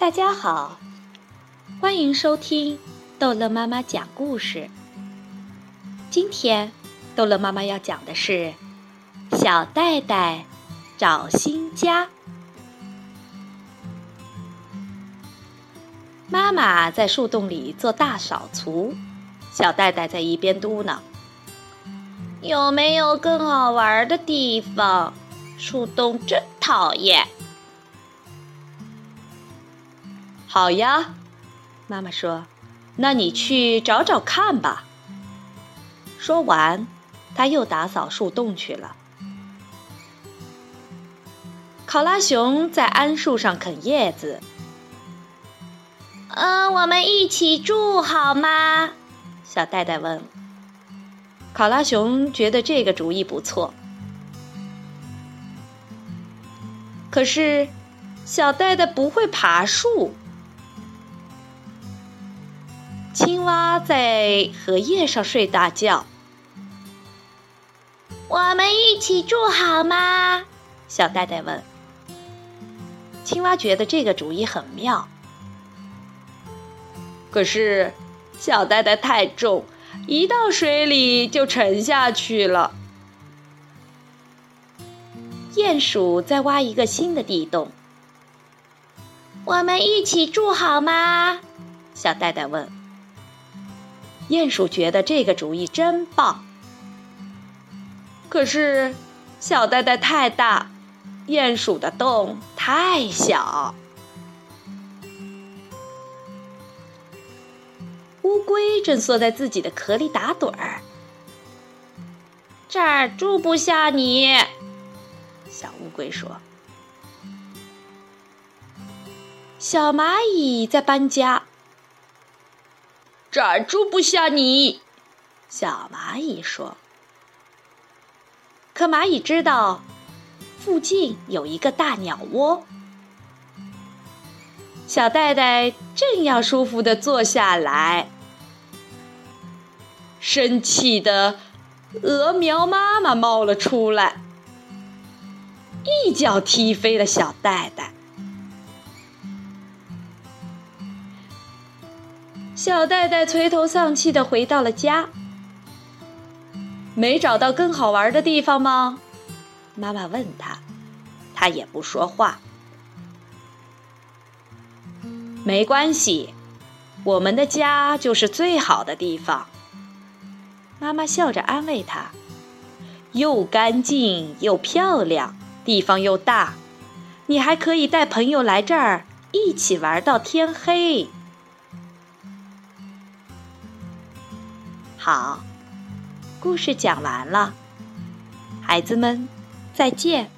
大家好，欢迎收听逗乐妈妈讲故事。今天，逗乐妈妈要讲的是小袋袋找新家。妈妈在树洞里做大扫除，小袋袋在一边嘟囔：“有没有更好玩的地方？树洞真讨厌。”好呀，妈妈说：“那你去找找看吧。”说完，他又打扫树洞去了。考拉熊在桉树上啃叶子。嗯，我们一起住好吗？小戴戴问。考拉熊觉得这个主意不错，可是小戴戴不会爬树。青蛙在荷叶上睡大觉。我们一起住好吗？小袋袋问。青蛙觉得这个主意很妙，可是小袋袋太重，一到水里就沉下去了。鼹鼠在挖一个新的地洞。我们一起住好吗？小袋袋问。鼹鼠觉得这个主意真棒，可是小呆呆太大，鼹鼠的洞太小。乌龟正缩在自己的壳里打盹儿，这儿住不下你。小乌龟说：“小蚂蚁在搬家。”这儿住不下你，小蚂蚁说。可蚂蚁知道，附近有一个大鸟窝。小袋袋正要舒服的坐下来，生气的鹅苗妈妈冒了出来，一脚踢飞了小袋袋。小戴戴垂头丧气的回到了家，没找到更好玩的地方吗？妈妈问他，他也不说话。没关系，我们的家就是最好的地方。妈妈笑着安慰他，又干净又漂亮，地方又大，你还可以带朋友来这儿一起玩到天黑。好，故事讲完了，孩子们，再见。